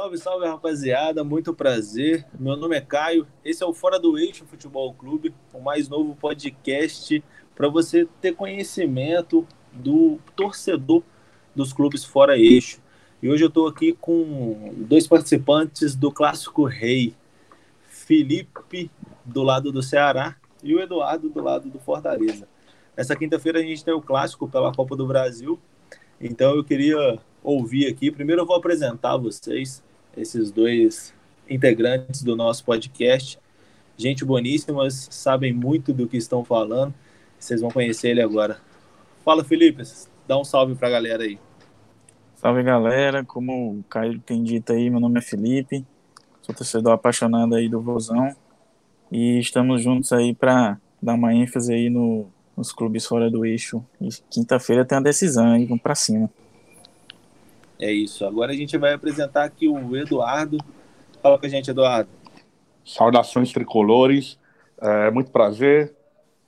Salve, salve, rapaziada. Muito prazer. Meu nome é Caio. Esse é o Fora do Eixo Futebol Clube, o mais novo podcast para você ter conhecimento do torcedor dos clubes fora eixo. E hoje eu estou aqui com dois participantes do Clássico Rei. Felipe, do lado do Ceará, e o Eduardo, do lado do Fortaleza. Nessa quinta-feira a gente tem o Clássico pela Copa do Brasil. Então eu queria ouvir aqui. Primeiro eu vou apresentar vocês, esses dois integrantes do nosso podcast. Gente boníssimas, sabem muito do que estão falando. Vocês vão conhecer ele agora. Fala, Felipe, dá um salve para a galera aí. Salve, galera. Como o Caio tem dito aí, meu nome é Felipe. Sou torcedor apaixonado aí do Vozão. E estamos juntos aí para dar uma ênfase aí no, nos clubes fora do eixo. E quinta-feira tem a decisão aí, vamos para cima. É isso. Agora a gente vai apresentar aqui o Eduardo. Fala com a gente, Eduardo. Saudações tricolores. É, muito prazer.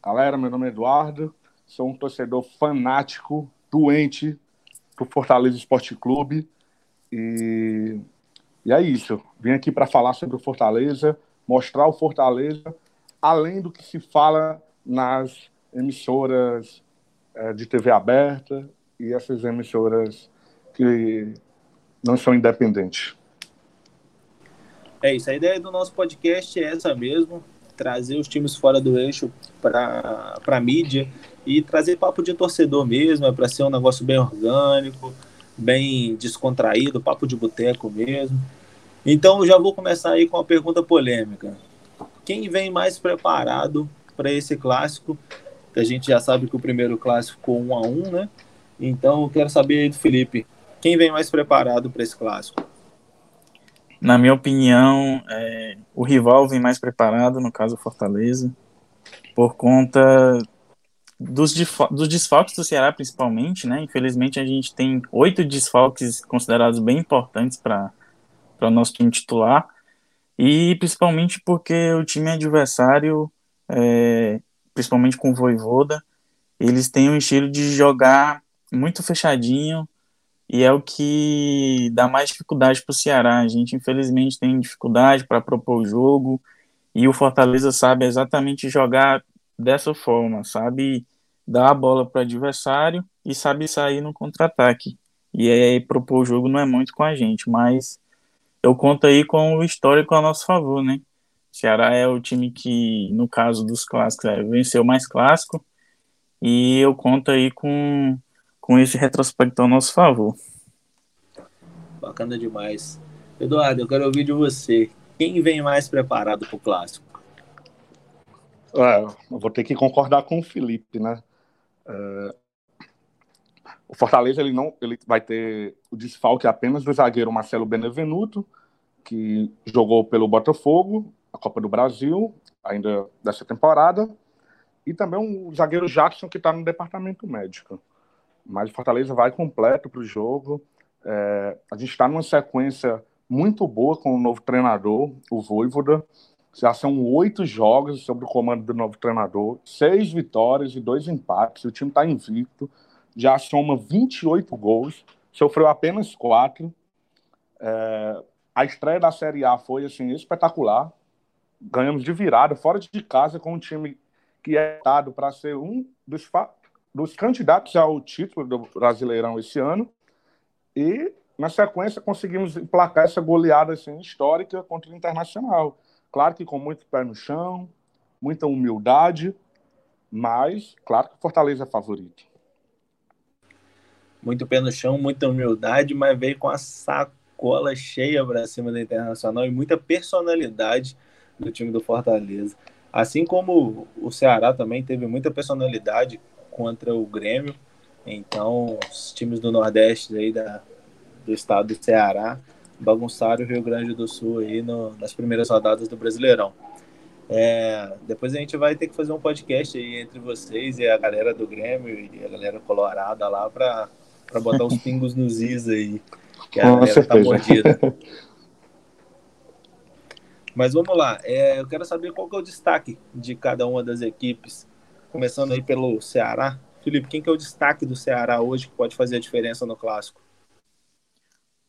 Galera, meu nome é Eduardo. Sou um torcedor fanático, doente do Fortaleza Esporte Clube. E, e é isso. Vim aqui para falar sobre o Fortaleza, mostrar o Fortaleza, além do que se fala nas emissoras é, de TV aberta e essas emissoras que não são independentes. É isso, a ideia do nosso podcast é essa mesmo, trazer os times fora do eixo para a mídia e trazer papo de torcedor mesmo, é para ser um negócio bem orgânico, bem descontraído, papo de boteco mesmo. Então já vou começar aí com uma pergunta polêmica. Quem vem mais preparado para esse clássico? A gente já sabe que o primeiro clássico ficou um a um, né? Então eu quero saber aí do Felipe, quem vem mais preparado para esse clássico? Na minha opinião, é, o rival vem mais preparado, no caso Fortaleza, por conta dos, dos desfalques do Ceará, principalmente, né? Infelizmente, a gente tem oito desfalques considerados bem importantes para o nosso time titular, e principalmente porque o time adversário, é, principalmente com o Voivoda, eles têm um estilo de jogar muito fechadinho, e é o que dá mais dificuldade para o Ceará. A gente, infelizmente, tem dificuldade para propor o jogo e o Fortaleza sabe exatamente jogar dessa forma, sabe dar a bola para o adversário e sabe sair no contra-ataque. E aí propor o jogo não é muito com a gente, mas eu conto aí com o histórico a nosso favor, né? O Ceará é o time que, no caso dos clássicos, é, venceu mais clássico e eu conto aí com com esse retrospecto ao nosso favor. Bacana demais. Eduardo, eu quero ouvir de você. Quem vem mais preparado para o clássico? É, eu vou ter que concordar com o Felipe, né? É, o Fortaleza ele não, ele vai ter o desfalque apenas do zagueiro Marcelo Benevenuto, que jogou pelo Botafogo, a Copa do Brasil, ainda dessa temporada, e também o zagueiro Jackson que está no departamento médico. Mas o Fortaleza vai completo para o jogo. É, a gente está numa sequência muito boa com o novo treinador, o Voivoda. Já são oito jogos sob o comando do novo treinador, seis vitórias e dois empates. O time está invicto, já soma 28 gols, sofreu apenas quatro. É, a estreia da Série A foi assim espetacular. Ganhamos de virada, fora de casa, com um time que é dado para ser um dos dos candidatos ao título do Brasileirão esse ano. E, na sequência, conseguimos emplacar essa goleada assim, histórica contra o Internacional. Claro que com muito pé no chão, muita humildade, mas, claro que Fortaleza é favorito. Muito pé no chão, muita humildade, mas veio com a sacola cheia para cima do Internacional e muita personalidade do time do Fortaleza. Assim como o Ceará também teve muita personalidade contra o Grêmio. Então, os times do Nordeste aí da, do estado do Ceará bagunçaram o Rio Grande do Sul aí no, nas primeiras rodadas do Brasileirão. É, depois a gente vai ter que fazer um podcast aí entre vocês e a galera do Grêmio e a galera colorada lá para botar os pingos nos is aí, que a Com galera tá certeza. tá mordida. Mas vamos lá, é, eu quero saber qual que é o destaque de cada uma das equipes Começando aí pelo Ceará. Felipe, quem que é o destaque do Ceará hoje que pode fazer a diferença no clássico?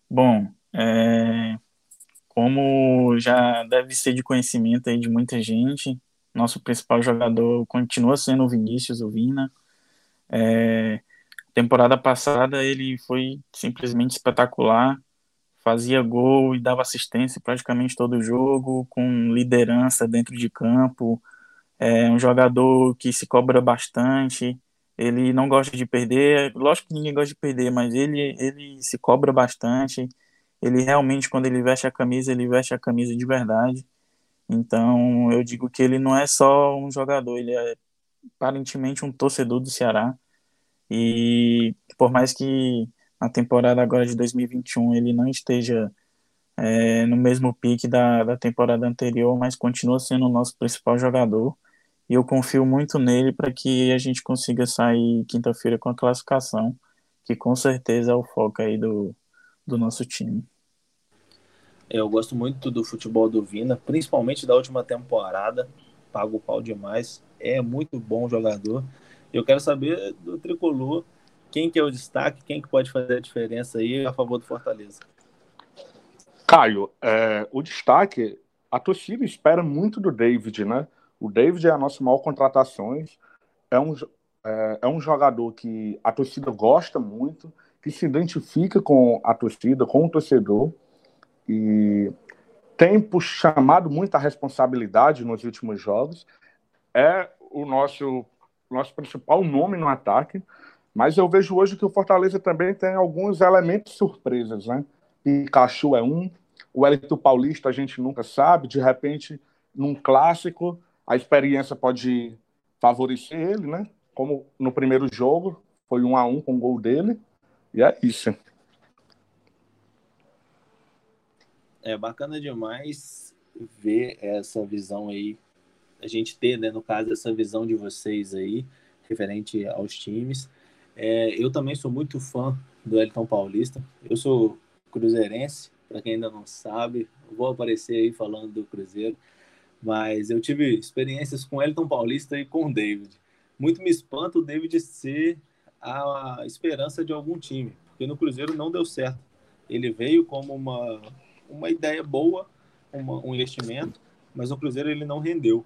Bom, é... como já deve ser de conhecimento aí de muita gente, nosso principal jogador continua sendo o Vinícius, o Vina. É, temporada passada ele foi simplesmente espetacular, fazia gol e dava assistência praticamente todo o jogo, com liderança dentro de campo. É um jogador que se cobra bastante, ele não gosta de perder, lógico que ninguém gosta de perder, mas ele, ele se cobra bastante. Ele realmente, quando ele veste a camisa, ele veste a camisa de verdade. Então, eu digo que ele não é só um jogador, ele é aparentemente um torcedor do Ceará. E por mais que na temporada agora de 2021 ele não esteja é, no mesmo pique da, da temporada anterior, mas continua sendo o nosso principal jogador. E eu confio muito nele para que a gente consiga sair quinta-feira com a classificação, que com certeza é o foco aí do, do nosso time. Eu gosto muito do futebol do Vina, principalmente da última temporada. Pago o pau demais. É muito bom jogador. Eu quero saber do tricolor quem que é o destaque, quem que pode fazer a diferença aí a favor do Fortaleza. Caio, é, o destaque, a torcida espera muito do David, né? O David é a nossa maior contratação. É um, é, é um jogador que a torcida gosta muito, que se identifica com a torcida, com o torcedor e tem chamado muita responsabilidade nos últimos jogos. É o nosso, nosso principal nome no ataque, mas eu vejo hoje que o Fortaleza também tem alguns elementos surpresas, né? Pikachu é um, o Wellington Paulista a gente nunca sabe, de repente, num clássico, a experiência pode favorecer ele, né? Como no primeiro jogo, foi um a um com o gol dele, e é isso. é bacana demais ver essa visão aí, a gente ter, né, no caso, essa visão de vocês aí, referente aos times. É, eu também sou muito fã do Elton Paulista, eu sou cruzeirense, para quem ainda não sabe, vou aparecer aí falando do Cruzeiro, mas eu tive experiências com Elton Paulista e com o David. Muito me espanta o David ser a esperança de algum time, porque no Cruzeiro não deu certo. Ele veio como uma uma ideia boa, uma, um investimento, mas o Cruzeiro ele não rendeu.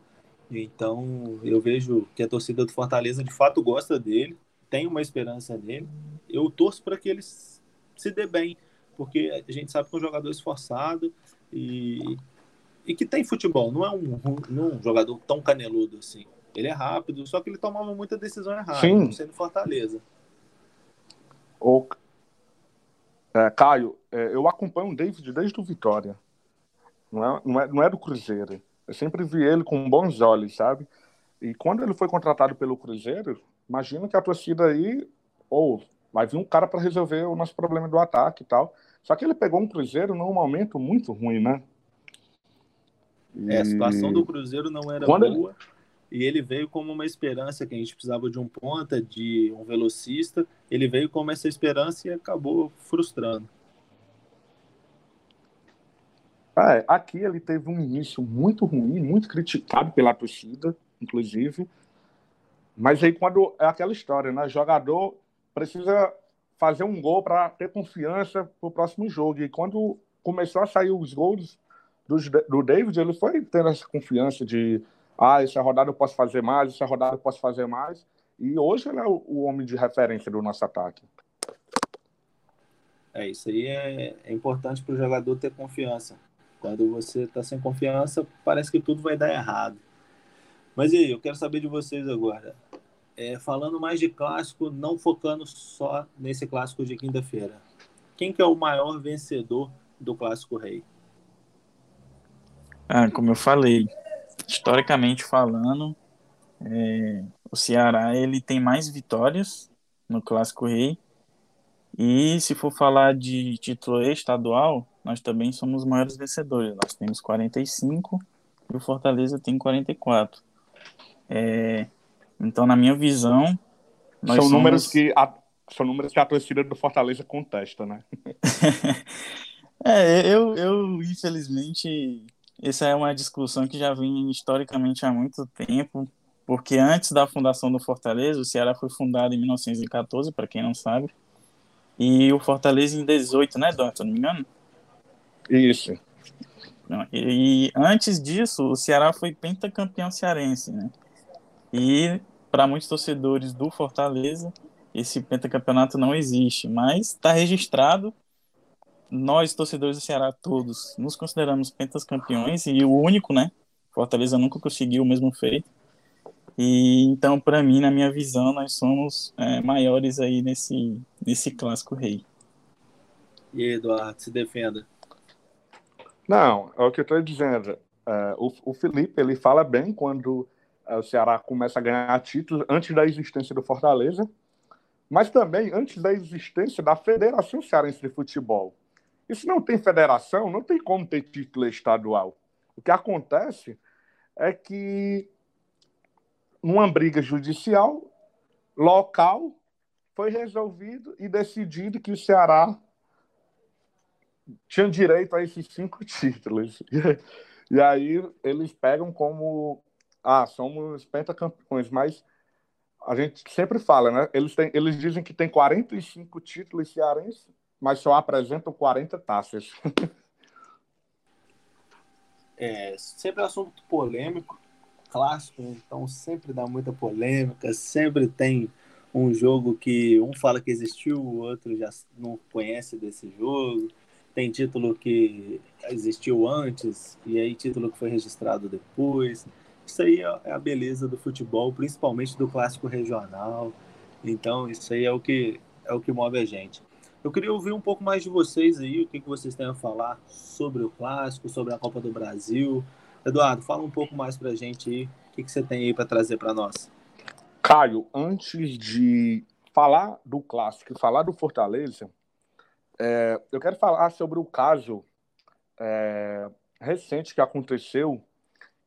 Então eu vejo que a torcida do Fortaleza de fato gosta dele, tem uma esperança nele. Eu torço para que ele se dê bem, porque a gente sabe que é um jogador esforçado e, e que tem futebol. Não é um, é um jogador tão caneludo assim. Ele é rápido, só que ele tomava muita decisão errada, Sim. sendo Fortaleza. O, é, Caio, é, eu acompanho o David desde o Vitória. Não é, não, é, não é do Cruzeiro. Eu sempre vi ele com bons olhos, sabe? E quando ele foi contratado pelo Cruzeiro, imagina que a torcida aí, ou oh, vai vir um cara para resolver o nosso problema do ataque e tal. Só que ele pegou um Cruzeiro num momento muito ruim, né? E... É, a situação do Cruzeiro não era quando boa. E ele veio como uma esperança que a gente precisava de um ponta, de um velocista. Ele veio como essa esperança e acabou frustrando. É, aqui ele teve um início muito ruim, muito criticado pela torcida, inclusive. Mas aí quando é aquela história, né? O jogador precisa fazer um gol para ter confiança para o próximo jogo. E quando começou a sair os gols do, do David, ele foi tendo essa confiança de ah, essa rodada eu posso fazer mais, essa rodada eu posso fazer mais. E hoje ele é o, o homem de referência do nosso ataque. É, isso aí é, é importante para o jogador ter confiança. Quando você está sem confiança, parece que tudo vai dar errado. Mas e aí, eu quero saber de vocês agora. É, falando mais de clássico, não focando só nesse clássico de quinta-feira. Quem que é o maior vencedor do Clássico Rei? Ah, como eu falei, historicamente falando, é, o Ceará ele tem mais vitórias no Clássico Rei. E se for falar de título estadual, nós também somos os maiores vencedores. Nós temos 45 e o Fortaleza tem 44. É, então, na minha visão. são, somos... números que a, são números que a torcida do Fortaleza contesta, né? é, eu, eu, infelizmente, essa é uma discussão que já vem historicamente há muito tempo, porque antes da fundação do Fortaleza, o Ceará foi fundado em 1914, para quem não sabe, e o Fortaleza em 18, né, Dom? Se não me engano? Isso. E antes disso, o Ceará foi pentacampeão cearense, né? E para muitos torcedores do Fortaleza, esse pentacampeonato não existe, mas está registrado. Nós, torcedores do Ceará, todos, nos consideramos pentacampeões e o único, né? Fortaleza nunca conseguiu o mesmo feito. E então, para mim, na minha visão, nós somos é, maiores aí nesse, nesse clássico rei. E aí, Eduardo, se defenda. Não, é o que eu estou dizendo. É, o, o Felipe ele fala bem quando é, o Ceará começa a ganhar títulos antes da existência do Fortaleza, mas também antes da existência da Federação Cearense de Futebol. Se não tem federação, não tem como ter título estadual. O que acontece é que numa briga judicial local foi resolvido e decidido que o Ceará tinha direito a esses cinco títulos. E aí eles pegam como ah, somos pentacampeões, mas a gente sempre fala, né? Eles, têm, eles dizem que tem 45 títulos cearenses, mas só apresentam 40 taças. É, sempre assunto polêmico, clássico, então sempre dá muita polêmica, sempre tem um jogo que um fala que existiu, o outro já não conhece desse jogo. Tem título que existiu antes e aí título que foi registrado depois. Isso aí é a beleza do futebol, principalmente do clássico regional. Então, isso aí é o que é o que move a gente. Eu queria ouvir um pouco mais de vocês aí, o que, que vocês têm a falar sobre o clássico, sobre a Copa do Brasil. Eduardo, fala um pouco mais para a gente aí, o que, que você tem aí para trazer para nós. Caio, antes de falar do clássico falar do Fortaleza, é, eu quero falar sobre o caso é, recente que aconteceu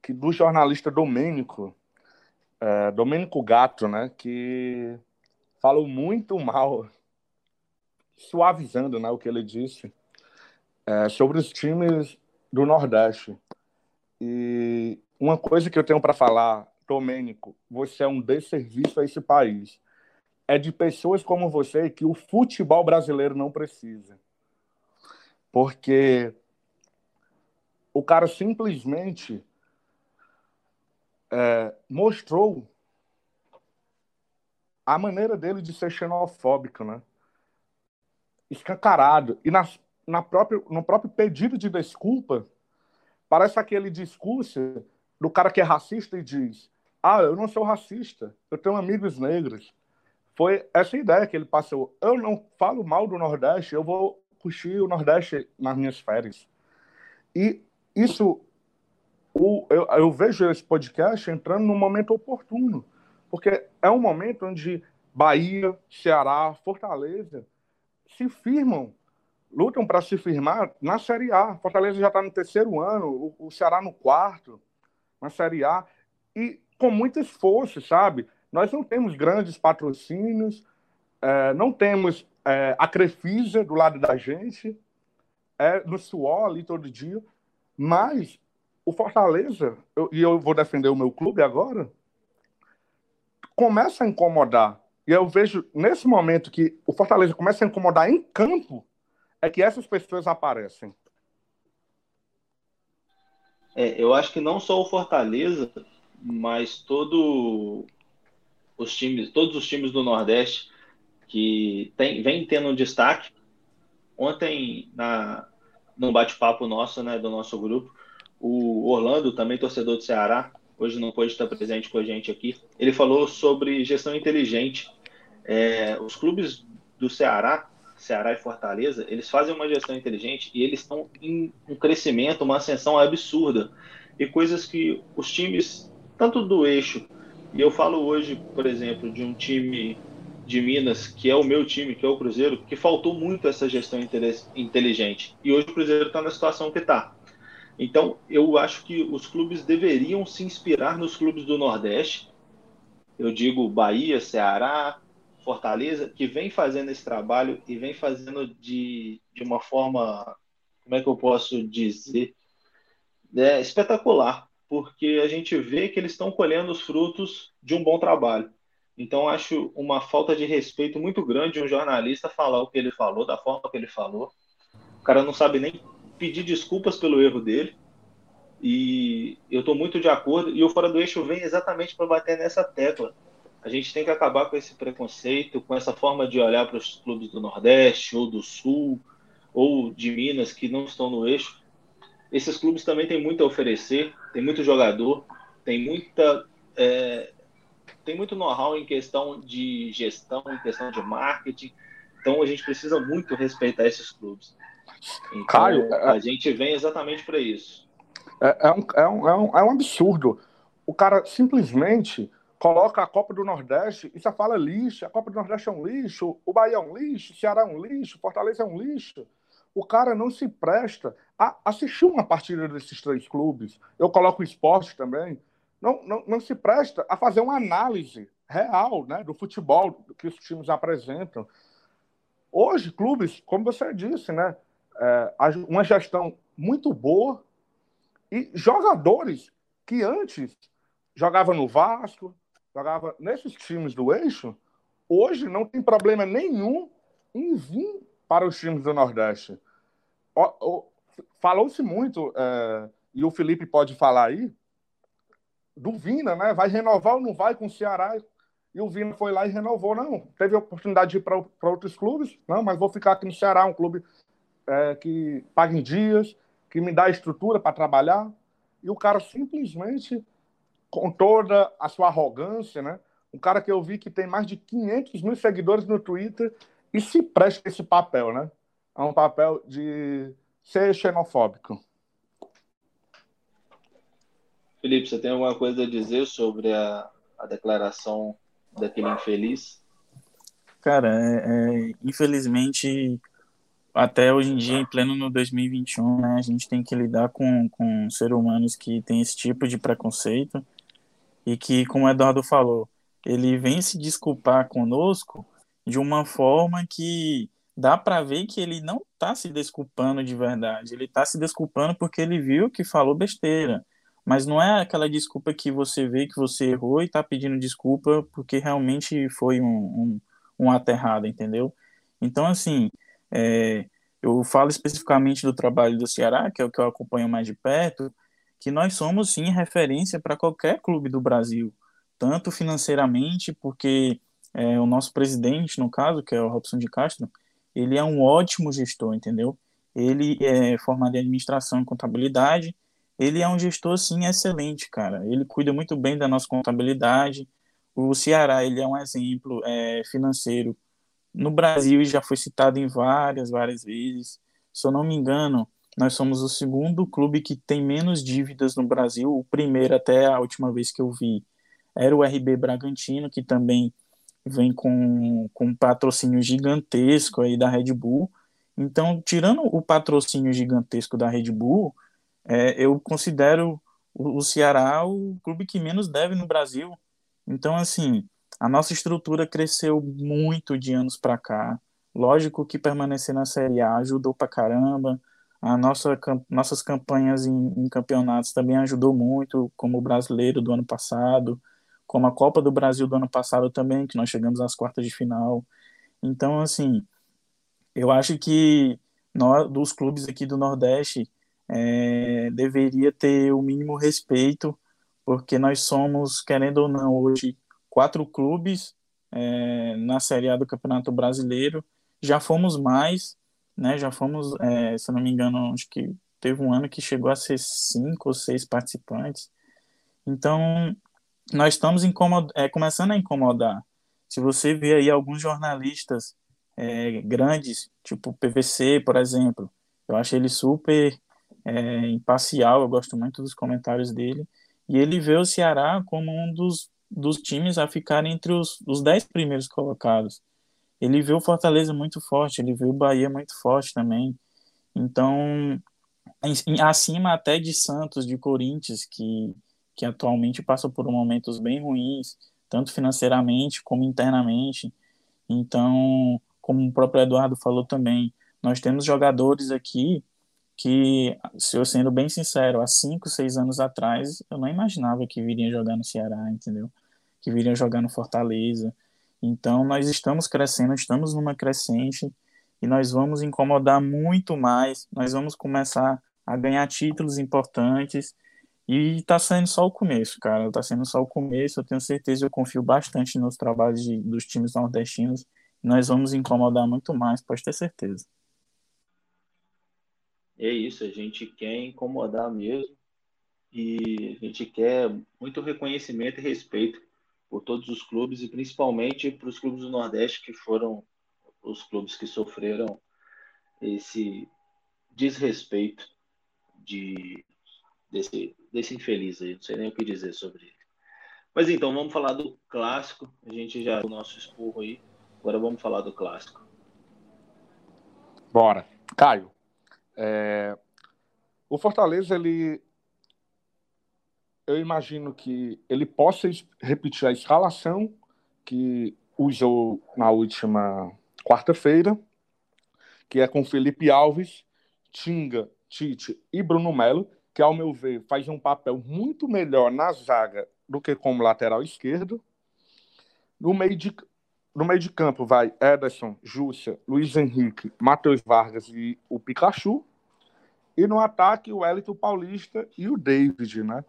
que do jornalista Domênico, é, Domênico Gato, né, que falou muito mal, suavizando né, o que ele disse, é, sobre os times do Nordeste. E uma coisa que eu tenho para falar, Domênico, você é um desserviço a esse país. É de pessoas como você que o futebol brasileiro não precisa. Porque o cara simplesmente é, mostrou a maneira dele de ser xenofóbico, né? Escancarado. E na, na própria, no próprio pedido de desculpa, parece aquele discurso do cara que é racista e diz: Ah, eu não sou racista, eu tenho amigos negros. Foi essa ideia que ele passou. Eu não falo mal do Nordeste, eu vou curtir o Nordeste nas minhas férias. E isso o, eu, eu vejo esse podcast entrando num momento oportuno, porque é um momento onde Bahia, Ceará, Fortaleza se firmam, lutam para se firmar na Série A. Fortaleza já está no terceiro ano, o, Ceará no quarto, na Série A, e com muito esforço, sabe? Nós não temos grandes patrocínios, é, não temos é, a Crefisa do lado da gente, é, no suor ali todo dia, mas o Fortaleza, eu, e eu vou defender o meu clube agora, começa a incomodar. E eu vejo, nesse momento que o Fortaleza começa a incomodar em campo, é que essas pessoas aparecem. É, eu acho que não só o Fortaleza, mas todo os times, todos os times do Nordeste que tem, vem tendo um destaque. Ontem, na, no bate-papo nosso, né, do nosso grupo, o Orlando, também torcedor do Ceará, hoje não pôde estar presente com a gente aqui, ele falou sobre gestão inteligente. É, os clubes do Ceará, Ceará e Fortaleza, eles fazem uma gestão inteligente e eles estão em um crescimento, uma ascensão absurda. E coisas que os times, tanto do eixo, e eu falo hoje, por exemplo, de um time de Minas, que é o meu time, que é o Cruzeiro, que faltou muito essa gestão inteligente. E hoje o Cruzeiro está na situação que está. Então, eu acho que os clubes deveriam se inspirar nos clubes do Nordeste. Eu digo Bahia, Ceará, Fortaleza, que vem fazendo esse trabalho e vem fazendo de, de uma forma, como é que eu posso dizer, é, espetacular, porque a gente vê que eles estão colhendo os frutos de um bom trabalho. Então, acho uma falta de respeito muito grande um jornalista falar o que ele falou, da forma que ele falou. O cara não sabe nem pedir desculpas pelo erro dele. E eu estou muito de acordo. E o Fora do Eixo vem exatamente para bater nessa tecla. A gente tem que acabar com esse preconceito, com essa forma de olhar para os clubes do Nordeste ou do Sul ou de Minas que não estão no eixo. Esses clubes também têm muito a oferecer, tem muito jogador, tem muita é, tem muito know-how em questão de gestão, em questão de marketing. Então a gente precisa muito respeitar esses clubes. Então, Caio, a é... gente vem exatamente para isso. É, é, um, é, um, é, um, é um absurdo. O cara simplesmente coloca a Copa do Nordeste e só fala lixo. A Copa do Nordeste é um lixo, o Bahia é um lixo, o Ceará é um lixo, Fortaleza é um lixo. O cara não se presta a assistir uma partida desses três clubes. Eu coloco o esporte também. Não, não, não se presta a fazer uma análise real né, do futebol que os times apresentam. Hoje, clubes, como você disse, né, é, uma gestão muito boa e jogadores que antes jogavam no Vasco, jogava nesses times do eixo, hoje não tem problema nenhum em vir para os times do Nordeste. Falou-se muito, é, e o Felipe pode falar aí, do Vina, né? Vai renovar ou não vai com o Ceará? E o Vina foi lá e renovou. Não, teve a oportunidade de ir para outros clubes, não, mas vou ficar aqui no Ceará, um clube é, que paga em dias, que me dá estrutura para trabalhar. E o cara simplesmente, com toda a sua arrogância, né? Um cara que eu vi que tem mais de 500 mil seguidores no Twitter e se presta esse papel, né? É um papel de ser xenofóbico. Felipe, você tem alguma coisa a dizer sobre a, a declaração daquele infeliz? Cara, é, é, infelizmente, até hoje em dia, em pleno no 2021, né, a gente tem que lidar com, com seres humanos que têm esse tipo de preconceito e que, como o Eduardo falou, ele vem se desculpar conosco de uma forma que dá para ver que ele não está se desculpando de verdade. Ele está se desculpando porque ele viu que falou besteira. Mas não é aquela desculpa que você vê que você errou e está pedindo desculpa porque realmente foi um, um, um entendeu? Então, assim, é, eu falo especificamente do trabalho do Ceará, que é o que eu acompanho mais de perto, que nós somos, sim, referência para qualquer clube do Brasil, tanto financeiramente, porque é, o nosso presidente, no caso, que é o Robson de Castro, ele é um ótimo gestor, entendeu? Ele é formado em administração e contabilidade, ele é um gestor, sim, excelente, cara. Ele cuida muito bem da nossa contabilidade. O Ceará, ele é um exemplo é, financeiro. No Brasil, já foi citado em várias, várias vezes. Se eu não me engano, nós somos o segundo clube que tem menos dívidas no Brasil. O primeiro, até a última vez que eu vi, era o RB Bragantino, que também vem com, com um patrocínio gigantesco aí da Red Bull. Então, tirando o patrocínio gigantesco da Red Bull, é, eu considero o, o Ceará o clube que menos deve no Brasil. Então, assim, a nossa estrutura cresceu muito de anos para cá. Lógico que permanecer na Série A ajudou pra caramba. A nossa, nossas campanhas em, em campeonatos também ajudou muito, como o brasileiro do ano passado, como a Copa do Brasil do ano passado também, que nós chegamos às quartas de final. Então, assim, eu acho que nós, dos clubes aqui do Nordeste, é, deveria ter o mínimo respeito, porque nós somos, querendo ou não, hoje quatro clubes é, na Série A do Campeonato Brasileiro. Já fomos mais, né? Já fomos, é, se não me engano, acho que teve um ano que chegou a ser cinco ou seis participantes. Então, nós estamos é, começando a incomodar. Se você vê aí alguns jornalistas é, grandes, tipo PVC, por exemplo, eu acho ele super é, imparcial, eu gosto muito dos comentários dele, e ele vê o Ceará como um dos, dos times a ficar entre os, os dez primeiros colocados. Ele vê o Fortaleza muito forte, ele vê o Bahia muito forte também. Então, em, acima até de Santos, de Corinthians, que, que atualmente passam por momentos bem ruins, tanto financeiramente como internamente. Então, como o próprio Eduardo falou também, nós temos jogadores aqui que, se eu sendo bem sincero, há cinco, seis anos atrás, eu não imaginava que viriam jogar no Ceará, entendeu? Que viriam jogar no Fortaleza. Então, nós estamos crescendo, estamos numa crescente e nós vamos incomodar muito mais, nós vamos começar a ganhar títulos importantes E tá sendo só o começo, cara. Tá sendo só o começo. Eu tenho certeza, eu confio bastante nos trabalhos de, dos times nordestinos. Nós vamos incomodar muito mais, pode ter certeza. É isso, a gente quer incomodar mesmo e a gente quer muito reconhecimento e respeito por todos os clubes e principalmente para os clubes do Nordeste que foram os clubes que sofreram esse desrespeito de desse, desse infeliz aí, não sei nem o que dizer sobre ele. Mas então, vamos falar do clássico. A gente já o nosso esporro aí. Agora vamos falar do clássico. Bora. Caio, é, o Fortaleza, ele. Eu imagino que ele possa repetir a escalação que usou na última quarta-feira, que é com Felipe Alves, Tinga, Tite e Bruno Melo, que, ao meu ver, faz um papel muito melhor na zaga do que como lateral esquerdo. No meio de, no meio de campo vai Ederson, Júcia, Luiz Henrique, Matheus Vargas e o Pikachu. E no ataque, o Elito Paulista e o David, né?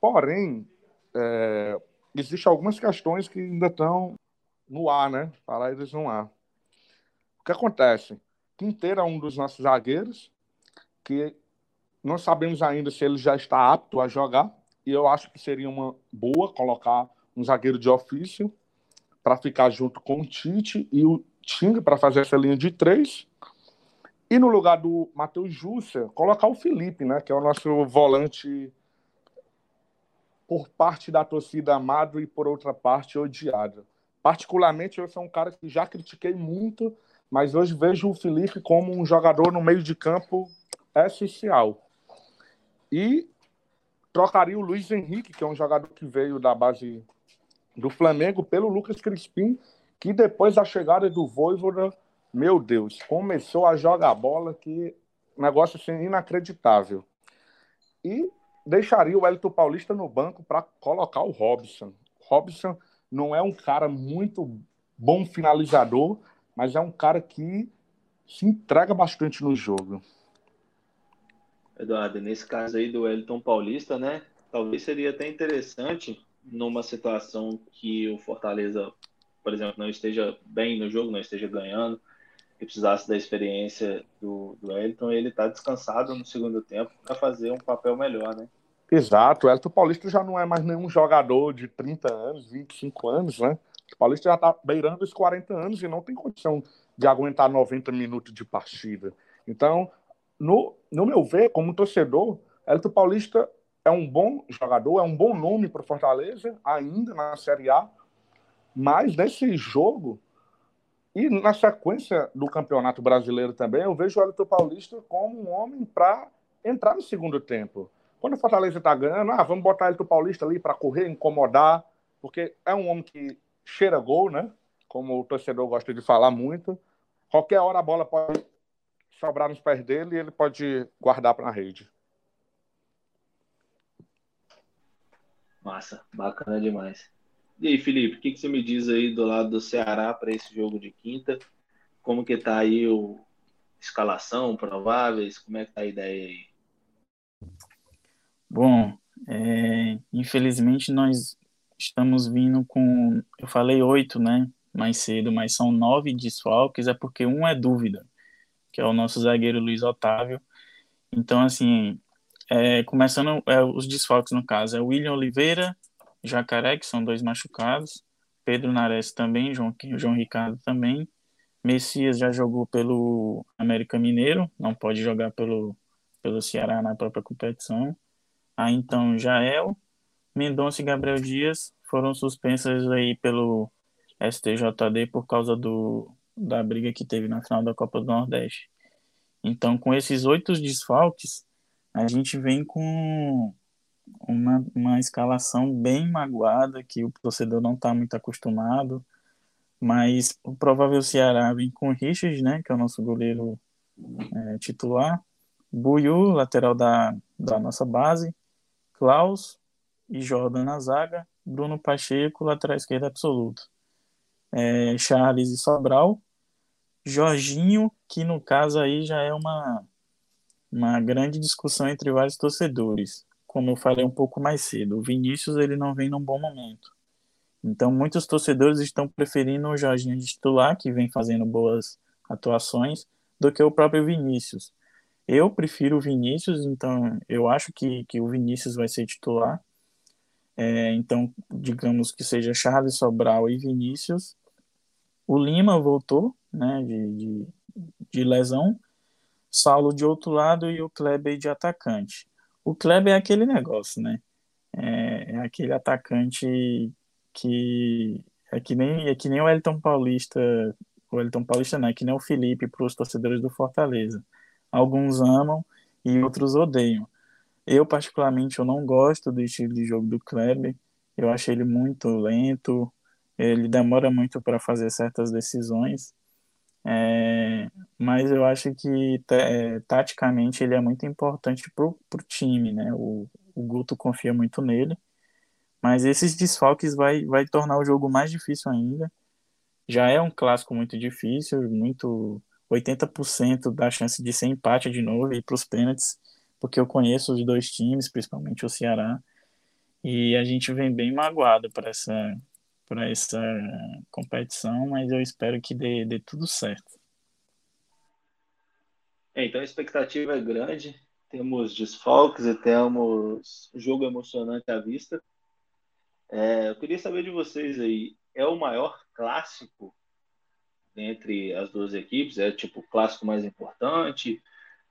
Porém, é, existem algumas questões que ainda estão no ar, né? Para eles no ar. O que acontece? Quinteiro é um dos nossos zagueiros, que não sabemos ainda se ele já está apto a jogar, e eu acho que seria uma boa colocar um zagueiro de ofício para ficar junto com o Tite e o Tinga para fazer essa linha de três. E no lugar do Matheus Júcia, colocar o Felipe, né, que é o nosso volante por parte da torcida amado e por outra parte odiado. Particularmente, eu sou um cara que já critiquei muito, mas hoje vejo o Felipe como um jogador no meio de campo essencial. E trocaria o Luiz Henrique, que é um jogador que veio da base do Flamengo, pelo Lucas Crispim, que depois da chegada do Voivoda meu Deus, começou a jogar bola que negócio assim inacreditável. E deixaria o Elton Paulista no banco para colocar o Robson. Robson não é um cara muito bom finalizador, mas é um cara que se entrega bastante no jogo. Eduardo, nesse caso aí do Elton Paulista, né? Talvez seria até interessante numa situação que o Fortaleza, por exemplo, não esteja bem no jogo, não esteja ganhando, que precisasse da experiência do, do Elton, ele está descansado no segundo tempo para fazer um papel melhor, né? Exato, o Elton Paulista já não é mais nenhum jogador de 30 anos, 25 anos, né? O Paulista já está beirando os 40 anos e não tem condição de aguentar 90 minutos de partida. Então, no, no meu ver, como torcedor, Elton Paulista é um bom jogador, é um bom nome para o Fortaleza, ainda na Série A, mas nesse jogo e na sequência do Campeonato Brasileiro também, eu vejo o Elton Paulista como um homem para entrar no segundo tempo. Quando o Fortaleza está ganhando, ah, vamos botar o Elton Paulista ali para correr, incomodar, porque é um homem que cheira gol, né? Como o torcedor gosta de falar muito. Qualquer hora a bola pode sobrar nos pés dele e ele pode guardar para a rede. Massa, bacana demais. E aí, Felipe, o que, que você me diz aí do lado do Ceará para esse jogo de quinta? Como que tá aí o escalação prováveis? Como é que tá a ideia aí? Bom, é, infelizmente nós estamos vindo com, eu falei oito, né, mais cedo, mas são nove desfalques, é porque um é dúvida, que é o nosso zagueiro Luiz Otávio. Então, assim, é, começando é, os desfalques no caso, é William Oliveira, Jacaré, que são dois machucados, Pedro Nares também, João, João Ricardo também, Messias já jogou pelo América Mineiro, não pode jogar pelo, pelo Ceará na própria competição. Aí então Jael, Mendonça e Gabriel Dias foram suspensos aí pelo STJD por causa do, da briga que teve na final da Copa do Nordeste. Então, com esses oito desfalques, a gente vem com uma, uma escalação bem magoada, que o torcedor não está muito acostumado, mas o provável Ceará vem com Richard, né, que é o nosso goleiro é, titular, Buiu, lateral da, da nossa base, Klaus e Jordan na zaga, Bruno Pacheco, lateral esquerdo absoluto, é, Charles e Sobral, Jorginho, que no caso aí já é uma, uma grande discussão entre vários torcedores como eu falei um pouco mais cedo, o Vinícius ele não vem num bom momento. Então, muitos torcedores estão preferindo o Jorginho de titular, que vem fazendo boas atuações, do que o próprio Vinícius. Eu prefiro o Vinícius, então eu acho que, que o Vinícius vai ser titular. É, então, digamos que seja Charles Sobral e Vinícius. O Lima voltou né, de, de, de lesão. Saulo de outro lado e o Kleber de atacante. O Kleber é aquele negócio, né? É, é aquele atacante que é que nem é que nem o Elton Paulista, o Elton Paulista não, é que nem o Felipe para os torcedores do Fortaleza. Alguns amam e outros odeiam. Eu particularmente eu não gosto do estilo de jogo do Kleber. Eu acho ele muito lento, ele demora muito para fazer certas decisões. É, mas eu acho que é, taticamente ele é muito importante para o time, né? O, o Guto confia muito nele mas esses desfalques vai, vai tornar o jogo mais difícil ainda. Já é um clássico muito difícil, muito 80% da chance de ser empate de novo e para os pênaltis, porque eu conheço os dois times, principalmente o Ceará, e a gente vem bem magoado para essa para essa competição, mas eu espero que dê, dê tudo certo. É, então a expectativa é grande, temos desfalques e temos jogo emocionante à vista. É, eu queria saber de vocês aí, é o maior clássico entre as duas equipes? É tipo o clássico mais importante?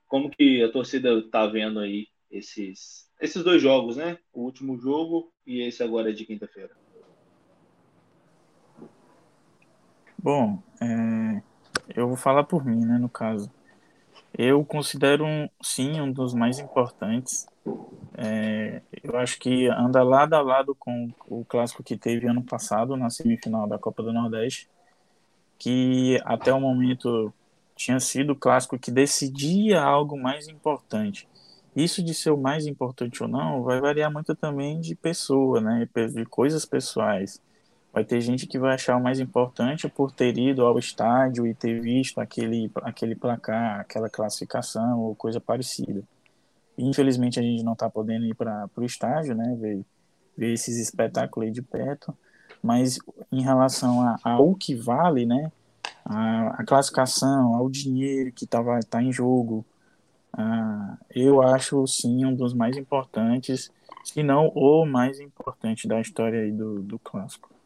Como que a torcida está vendo aí esses, esses dois jogos, né? O último jogo e esse agora é de quinta-feira. Bom, é, eu vou falar por mim, né, no caso. Eu considero, um, sim, um dos mais importantes. É, eu acho que anda lado a lado com o clássico que teve ano passado na semifinal da Copa do Nordeste, que até o momento tinha sido o clássico que decidia algo mais importante. Isso de ser o mais importante ou não vai variar muito também de pessoa, né, de coisas pessoais. Vai ter gente que vai achar o mais importante por ter ido ao estádio e ter visto aquele, aquele placar, aquela classificação ou coisa parecida. Infelizmente a gente não está podendo ir para o estádio, né, ver, ver esses espetáculos aí de perto, mas em relação a, ao que vale, né, a, a classificação, ao dinheiro que tava, tá em jogo, eu acho sim um dos mais importantes, se não o mais importante da história aí do, do clássico.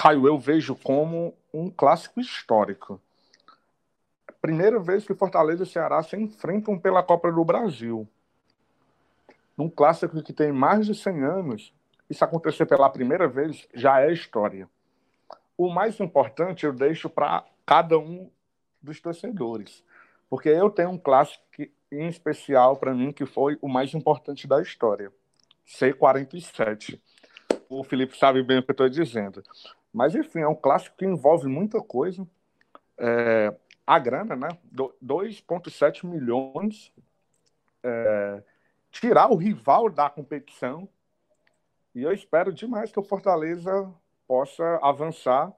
Caio, eu vejo como um clássico histórico. Primeira vez que Fortaleza e Ceará se enfrentam pela Copa do Brasil. Num clássico que tem mais de 100 anos, isso acontecer pela primeira vez já é história. O mais importante eu deixo para cada um dos torcedores, porque eu tenho um clássico que, em especial para mim que foi o mais importante da história, C47. O Felipe sabe bem o que eu estou dizendo. Mas, enfim, é um clássico que envolve muita coisa. É, a grana, né? 2,7 milhões. É, tirar o rival da competição. E eu espero demais que o Fortaleza possa avançar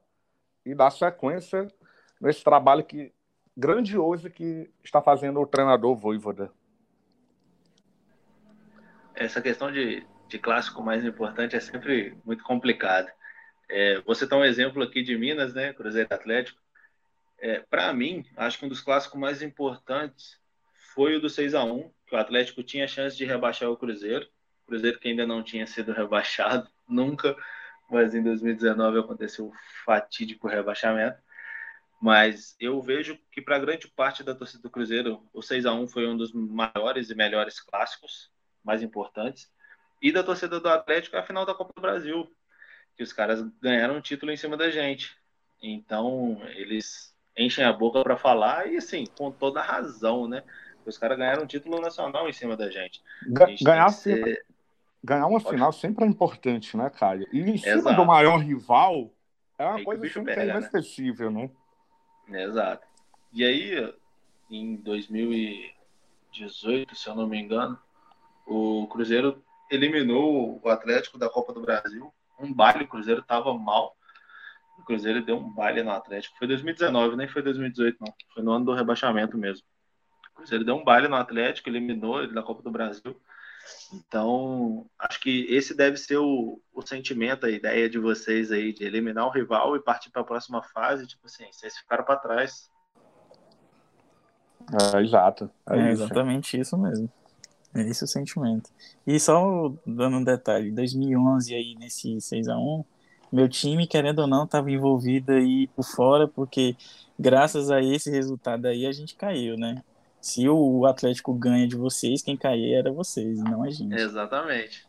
e dar sequência nesse trabalho que grandioso que está fazendo o treinador Voivoda. Essa questão de, de clássico mais importante é sempre muito complicada. É, você tá um exemplo aqui de Minas, né? Cruzeiro Atlético. É, Para mim, acho que um dos clássicos mais importantes foi o do 6 a 1 que o Atlético tinha chance de rebaixar o Cruzeiro. O Cruzeiro que ainda não tinha sido rebaixado, nunca, mas em 2019 aconteceu o fatídico rebaixamento. Mas eu vejo que para grande parte da torcida do Cruzeiro, o 6 a 1 foi um dos maiores e melhores clássicos, mais importantes. E da torcida do Atlético, a final da Copa do Brasil, que os caras ganharam um título em cima da gente. Então, eles enchem a boca para falar e, assim, com toda a razão, né? Os caras ganharam um título nacional em cima da gente. gente ganhar, ser... ganhar uma Pode... final sempre é importante, né, Caio? E em cima Exato. do maior rival é uma aí coisa que sempre pega, é inesquecível, né? né? Exato. E aí, em 2018, se eu não me engano, o Cruzeiro eliminou o Atlético da Copa do Brasil um baile, o Cruzeiro estava mal. O Cruzeiro deu um baile no Atlético. Foi 2019, nem foi 2018, não. Foi no ano do rebaixamento mesmo. O Cruzeiro deu um baile no Atlético, eliminou ele da Copa do Brasil. Então, acho que esse deve ser o, o sentimento, a ideia de vocês aí, de eliminar o rival e partir para a próxima fase. Tipo assim, vocês ficaram para trás. É, exato. É, é isso. exatamente isso mesmo. É esse o sentimento. E só dando um detalhe, 2011 aí nesse 6 a 1 meu time, querendo ou não, estava envolvido aí por fora, porque graças a esse resultado aí a gente caiu, né? Se o Atlético ganha de vocês, quem cair era vocês, não a gente. Exatamente.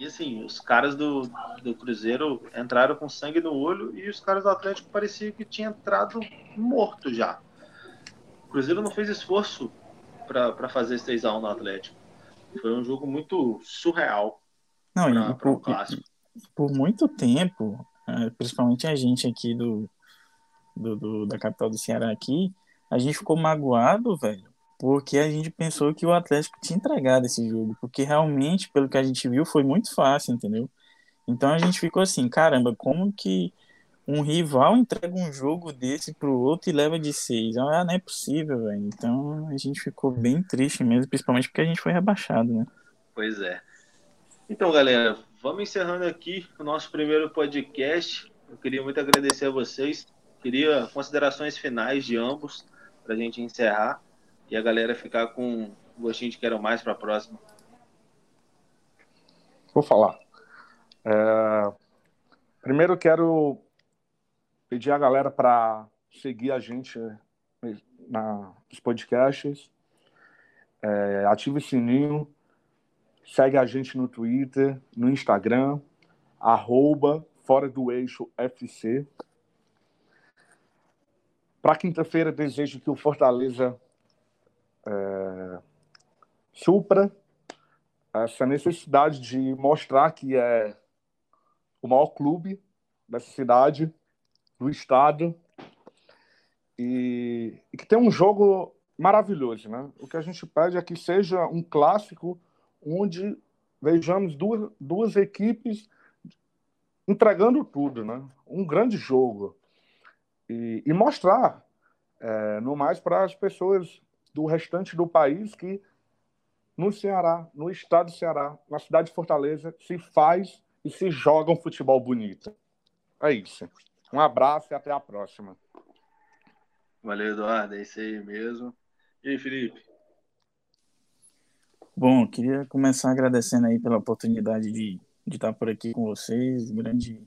E assim, os caras do, do Cruzeiro entraram com sangue no olho e os caras do Atlético parecia que tinha entrado morto já. O Cruzeiro não fez esforço para fazer 6x1 no Atlético. Foi um jogo muito surreal. Não, pra, e, por, um por muito tempo, é, principalmente a gente aqui do, do, do, da capital do Ceará aqui, a gente ficou magoado, velho, porque a gente pensou que o Atlético tinha entregado esse jogo, porque realmente, pelo que a gente viu, foi muito fácil, entendeu? Então a gente ficou assim, caramba, como que um rival entrega um jogo desse pro outro e leva de seis? Ah, não é possível, velho. Então a gente ficou bem triste mesmo, principalmente porque a gente foi rebaixado, né? Pois é. Então, galera, vamos encerrando aqui o nosso primeiro podcast. Eu queria muito agradecer a vocês. Queria considerações finais de ambos para a gente encerrar e a galera ficar com o gostinho de quero mais para a próxima. Vou falar. É... Primeiro quero pedir a galera para seguir a gente na, nos podcasts, é, ative o sininho, segue a gente no Twitter, no Instagram, arroba Fora do Eixo FC. Para quinta-feira, desejo que o Fortaleza é, supra essa necessidade de mostrar que é o maior clube dessa cidade, do estado, e, e, que tem um jogo maravilhoso. Né? O que a gente pede é que seja um clássico onde vejamos duas, duas equipes entregando tudo, né? um grande jogo e, e mostrar, é, no mais, para as pessoas do restante do país que no Ceará, no estado do Ceará, na cidade de Fortaleza, se faz e se joga um futebol bonito. É isso. Um abraço e até a próxima. Valeu, Eduardo. É isso aí mesmo. E aí, Felipe? Bom, queria começar agradecendo aí pela oportunidade de, de estar por aqui com vocês. Grande,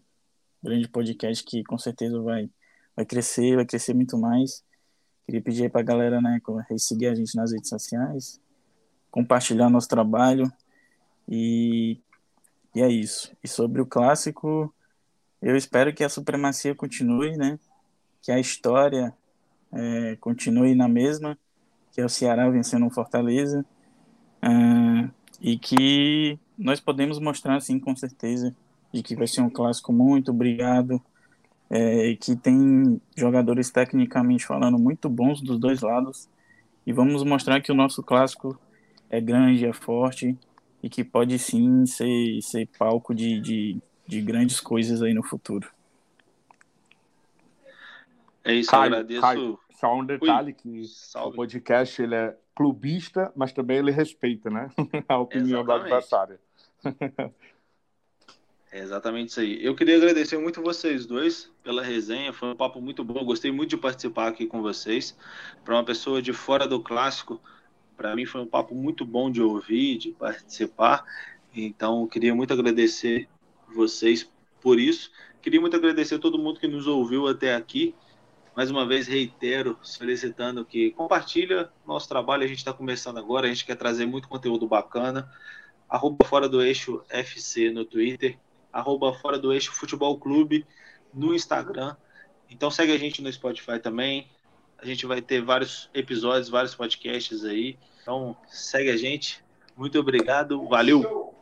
grande podcast que com certeza vai vai crescer, vai crescer muito mais. Queria pedir aí pra galera, né, seguir a gente nas redes sociais, compartilhar nosso trabalho e, e é isso. E sobre o clássico, eu espero que a supremacia continue, né, que a história é, continue na mesma, que é o Ceará vencendo o Fortaleza, é, e que nós podemos mostrar, assim, com certeza, de que vai ser um clássico muito obrigado é, que tem jogadores tecnicamente falando muito bons dos dois lados e vamos mostrar que o nosso clássico é grande, é forte e que pode sim ser, ser palco de, de, de grandes coisas aí no futuro. É isso, Caio, agradeço. Caio, só um detalhe Ui, que salve. o podcast ele é clubista, mas também ele respeita, né? A opinião Exatamente. do adversário. É exatamente isso aí. Eu queria agradecer muito vocês dois pela resenha, foi um papo muito bom. Gostei muito de participar aqui com vocês. Para uma pessoa de fora do clássico, para mim foi um papo muito bom de ouvir, de participar. Então, queria muito agradecer vocês por isso. Queria muito agradecer a todo mundo que nos ouviu até aqui. Mais uma vez, reitero, solicitando que compartilha nosso trabalho. A gente está começando agora, a gente quer trazer muito conteúdo bacana. Arroba Fora do Eixo FC no Twitter arroba Fora do Eixo Futebol Clube no Instagram. Então segue a gente no Spotify também. A gente vai ter vários episódios, vários podcasts aí. Então segue a gente. Muito obrigado. Valeu.